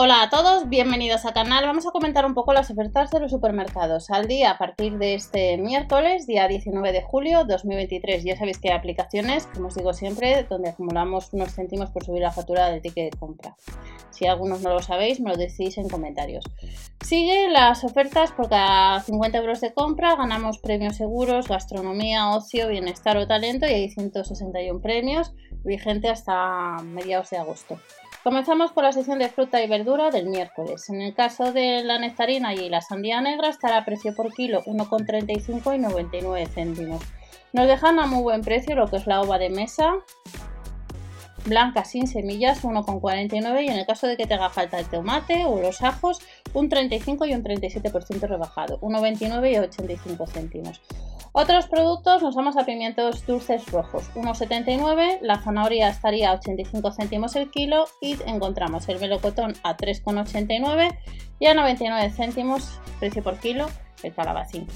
Hola a todos, bienvenidos al canal. Vamos a comentar un poco las ofertas de los supermercados al día a partir de este miércoles, día 19 de julio 2023. Ya sabéis que hay aplicaciones, como os digo siempre, donde acumulamos unos céntimos por subir la factura del ticket de compra. Si algunos no lo sabéis, me lo decís en comentarios. Sigue las ofertas por cada 50 euros de compra ganamos premios seguros, gastronomía, ocio, bienestar o talento y hay 161 premios vigente hasta mediados de agosto. Comenzamos con la sección de fruta y verdura del miércoles. En el caso de la nectarina y la sandía negra estará a precio por kilo 1,35 y 99 céntimos. Nos dejan a muy buen precio lo que es la uva de mesa, blanca sin semillas 1,49 y en el caso de que te haga falta el tomate o los ajos un 35 y un 37% rebajado, 1,29 y 85 céntimos. Otros productos nos vamos a pimientos dulces rojos, 1,79, la zanahoria estaría a 85 céntimos el kilo y encontramos el melocotón a 3,89 y a 99 céntimos precio por kilo el calabacín.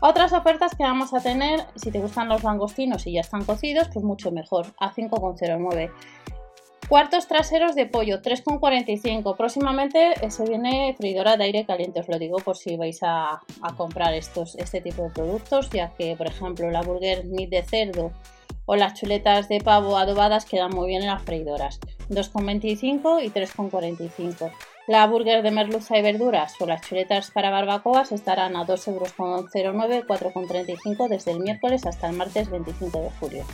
Otras ofertas que vamos a tener, si te gustan los langostinos y ya están cocidos, pues mucho mejor, a 5,09. Cuartos traseros de pollo, 3,45. Próximamente eh, se viene freidora de aire caliente, os lo digo por si vais a, comprar estos, este tipo de productos, ya que, por ejemplo, la burger meat de cerdo o las chuletas de pavo adobadas quedan muy bien en las freidoras, 2,25 y 3,45. La burger de merluza y verduras o las chuletas para barbacoas estarán a 2,09 4,35 desde el miércoles hasta el martes 25 de julio.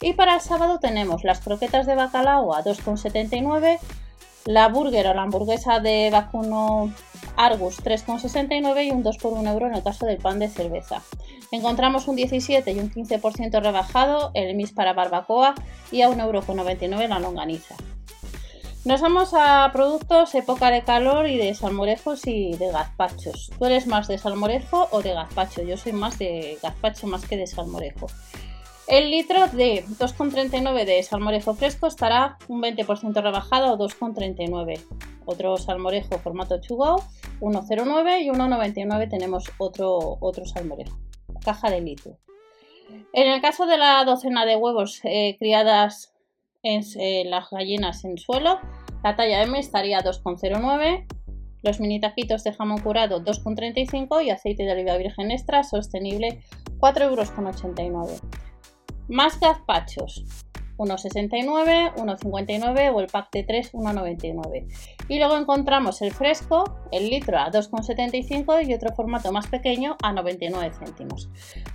Y para el sábado tenemos las croquetas de bacalao a 2,79, la burger o la hamburguesa de vacuno Argus 3,69 y un 2 por 1 euro en el caso del pan de cerveza. Encontramos un 17 y un 15% rebajado el mis para barbacoa y a 1,99 euro la longaniza. Nos vamos a productos época de calor y de salmorejos y de gazpachos. ¿Tú eres más de salmorejo o de gazpacho? Yo soy más de gazpacho más que de salmorejo. El litro de 2,39 de salmorejo fresco estará un 20% rebajado o 2,39. Otro salmorejo formato chugao, 1,09 y 1,99 tenemos otro, otro salmorejo. Caja de litro. En el caso de la docena de huevos eh, criadas en eh, las gallinas en suelo. La talla M estaría 2,09. Los mini taquitos de jamón curado 2,35 y aceite de oliva virgen extra sostenible 4,89 euros. Más gazpachos 1,69, 1,59 o el pack de 3 1,99. Y luego encontramos el fresco, el litro a 2,75 y otro formato más pequeño a 99 céntimos.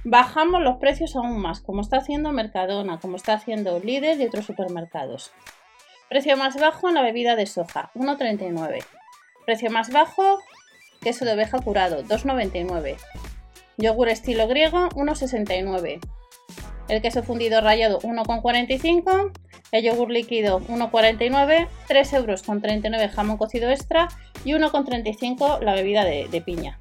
Bajamos los precios aún más, como está haciendo Mercadona, como está haciendo Lidl y otros supermercados. Precio más bajo en la bebida de soja, 1,39. Precio más bajo, queso de oveja curado, 2,99. Yogur estilo griego, 1,69 el queso fundido rallado 1,45, el yogur líquido 1,49, 3 euros con 39 jamón cocido extra y 1,35 la bebida de, piña.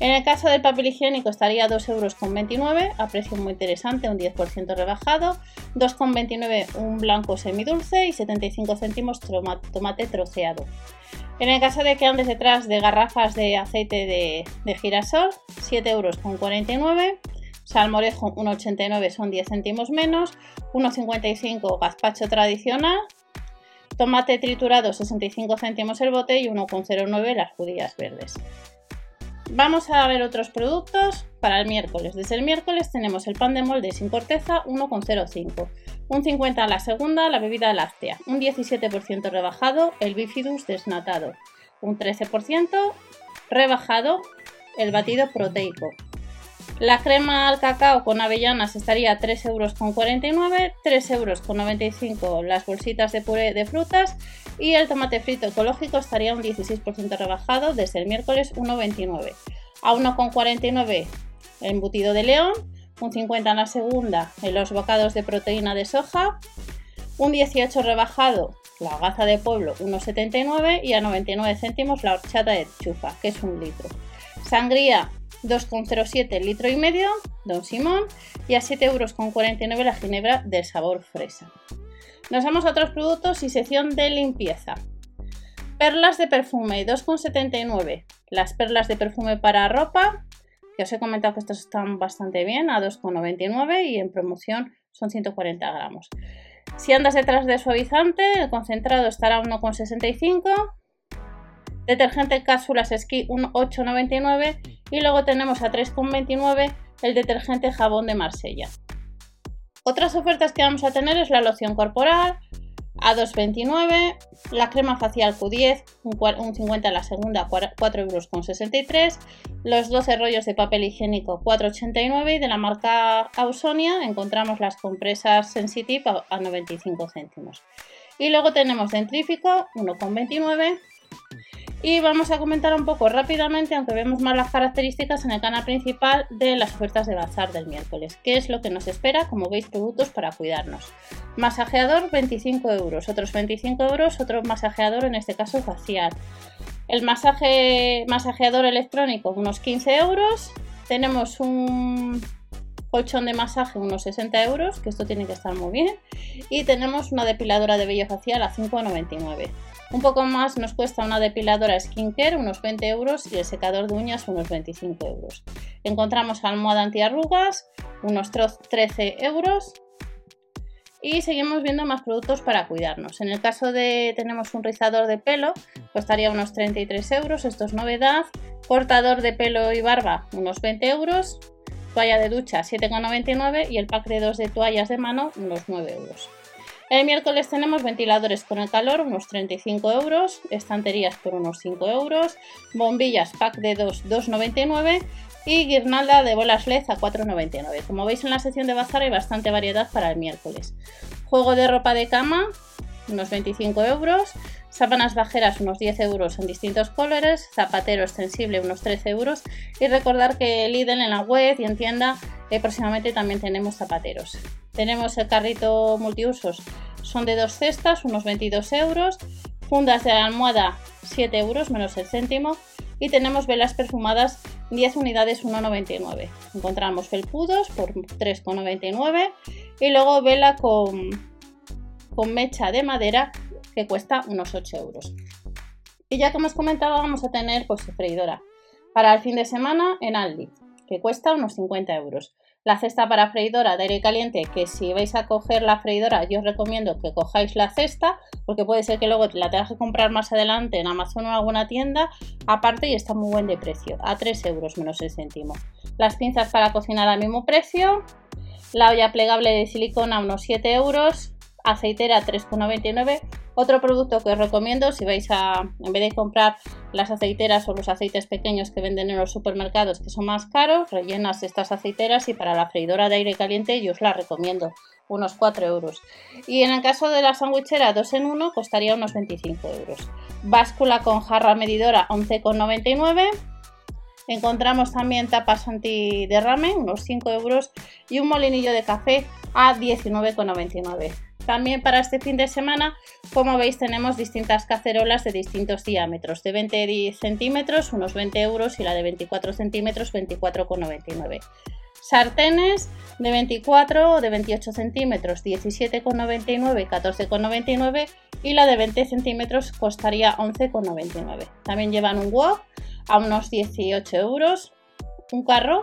En el caso del papel higiénico estaría 2 euros con 29, a precio muy interesante, un 10% rebajado, 2,29 un blanco semidulce y 75 céntimos tomate troceado. En el caso de que andes detrás de garrafas de aceite de, de girasol, 7 euros con 49 salmorejo 1,89 son 10 céntimos menos, 1,55 gazpacho tradicional, tomate triturado 65 céntimos el bote y 1,09 las judías verdes. Vamos a ver otros productos para el miércoles. Desde el miércoles tenemos el pan de molde sin corteza 1,05, un 50 a la segunda la bebida láctea, un 17% rebajado el bifidus desnatado, un 13% rebajado el batido proteico, la crema al cacao con avellanas estaría a 3,49 euros, 3,95 euros las bolsitas de puré de frutas y el tomate frito ecológico estaría un 16% rebajado desde el miércoles 1,29. A 1,49 el embutido de león, un 50 en la segunda en los bocados de proteína de soja, un 18 rebajado la gaza de pueblo 1,79 y a 99 céntimos la horchata de chufa, que es un litro. Sangría 2,07 litro y medio, Don Simón, y a 7,49 euros la ginebra del sabor fresa. Nos vamos a otros productos y sección de limpieza. Perlas de perfume, 2,79. Las perlas de perfume para ropa, que os he comentado que estos están bastante bien, a 2,99 y en promoción son 140 gramos. Si andas detrás de suavizante, el concentrado estará a 1,65. Detergente cápsulas esquí 8,99 y luego tenemos a 3,29 el detergente jabón de Marsella. Otras ofertas que vamos a tener es la loción corporal a 2,29, la crema facial Q10, un 50 la segunda, 4,63 euros, los 12 rollos de papel higiénico 4,89 y de la marca Ausonia encontramos las compresas Sensitive a 95 céntimos. Y luego tenemos dentrífico 1,29 y vamos a comentar un poco rápidamente, aunque vemos más las características en el canal principal de las ofertas de bazar del miércoles. ¿Qué es lo que nos espera? Como veis, productos para cuidarnos. Masajeador 25 euros, otros 25 euros, otro masajeador en este caso facial. El masaje, masajeador electrónico unos 15 euros. Tenemos un colchón de masaje unos 60 euros, que esto tiene que estar muy bien. Y tenemos una depiladora de vello facial a 5,99. Un poco más nos cuesta una depiladora skincare, unos 20 euros, y el secador de uñas, unos 25 euros. Encontramos almohada antiarrugas, unos 13 euros. Y seguimos viendo más productos para cuidarnos. En el caso de tenemos un rizador de pelo, costaría unos 33 euros, esto es novedad. Cortador de pelo y barba, unos 20 euros. Toalla de ducha, 7,99 y el pack de dos de toallas de mano, unos 9 euros. El miércoles tenemos ventiladores con el calor, unos 35 euros, estanterías por unos 5 euros, bombillas pack de 2, 2,99 y guirnalda de bolas LED a 4,99. Como veis en la sección de bazar hay bastante variedad para el miércoles. Juego de ropa de cama, unos 25 euros, sábanas bajeras unos 10 euros en distintos colores, zapatero extensible unos 13 euros y recordar que Lidl en la web y en tienda eh, próximamente también tenemos zapateros. Tenemos el carrito multiusos, son de dos cestas, unos 22 euros. Fundas de almohada, 7 euros menos el céntimo. Y tenemos velas perfumadas, 10 unidades, 1,99. Encontramos felpudos por 3,99. Y luego vela con, con mecha de madera que cuesta unos 8 euros. Y ya como os comentaba, vamos a tener pues freidora para el fin de semana en Aldi, que cuesta unos 50 euros la cesta para freidora de aire caliente, que si vais a coger la freidora, yo os recomiendo que cojáis la cesta, porque puede ser que luego la tengas que comprar más adelante en Amazon o alguna tienda, aparte y está muy buen de precio, a 3 euros menos el céntimo. Las pinzas para cocinar al mismo precio, la olla plegable de silicona unos 7 euros, aceitera 3,99 otro producto que os recomiendo si vais a, en vez de comprar las aceiteras o los aceites pequeños que venden en los supermercados que son más caros, rellenas estas aceiteras y para la freidora de aire caliente yo os la recomiendo, unos 4 euros. Y en el caso de la sandwichera 2 en 1 costaría unos 25 euros. Báscula con jarra medidora 11,99 Encontramos también tapas antiderrame, unos 5 euros, y un molinillo de café a 19,99. También para este fin de semana, como veis, tenemos distintas cacerolas de distintos diámetros. De 20 centímetros, unos 20 euros, y la de 24 centímetros, 24,99. Sartenes de 24 o de 28 centímetros, 17,99 y 14,99 y la de 20 centímetros costaría 11,99. También llevan un wok a unos 18 euros, un carro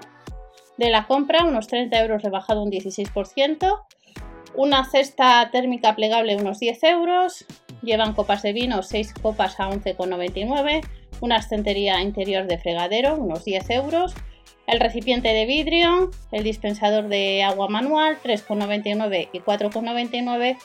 de la compra unos 30 euros rebajado un 16%, una cesta térmica plegable unos 10 euros. Llevan copas de vino, 6 copas a 11,99. Una estantería interior de fregadero, unos 10 euros. El recipiente de vidrio, el dispensador de agua manual, 3,99 y 4,99.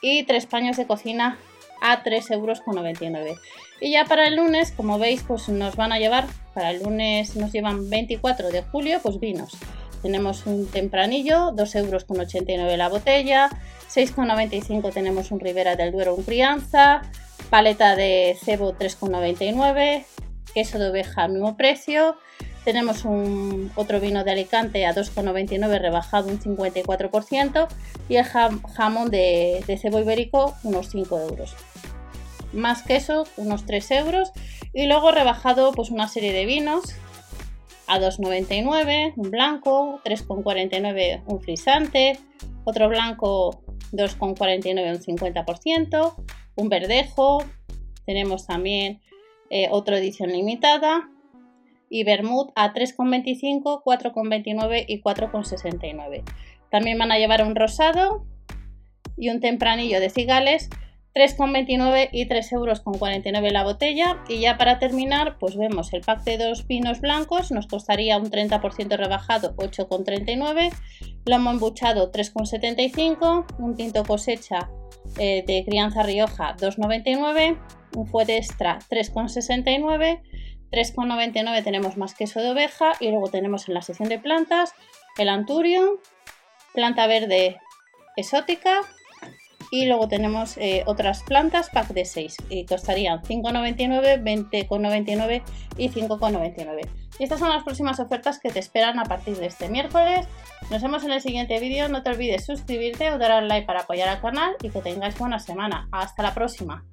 Y tres paños de cocina a 3,99 euros. Y ya para el lunes, como veis, pues nos van a llevar, para el lunes nos llevan 24 de julio, pues vinos. Tenemos un tempranillo, 2,89 euros la botella, 6,95 tenemos un Ribera del Duero, un crianza, paleta de cebo 3,99, queso de oveja mismo precio, tenemos un, otro vino de Alicante a 2,99 rebajado un 54% y el jamón de, de, cebo ibérico unos 5 euros. Más queso unos 3 euros y luego rebajado pues una serie de vinos a 2,99 un blanco, 3,49 un frisante, otro blanco 2,49 un 50%, un verdejo, tenemos también eh, otra edición limitada y vermut a 3,25, 4,29 y 4,69. También van a llevar un rosado y un tempranillo de cigales 3,29 y 3,49 euros la botella. Y ya para terminar, pues vemos el pack de dos pinos blancos, nos costaría un 30% rebajado 8,39, lomo embuchado 3,75, un tinto cosecha eh, de crianza Rioja 2,99, un fuete extra 3,69, 3,99 tenemos más queso de oveja y luego tenemos en la sección de plantas el anturio, planta verde exótica y luego tenemos eh, otras plantas pack de 6 y costarían 5,99, 20,99 y 5,99. Y estas son las próximas ofertas que te esperan a partir de este miércoles. Nos vemos en el siguiente vídeo. No te olvides suscribirte o dar al like para apoyar al canal y que tengáis buena semana. Hasta la próxima.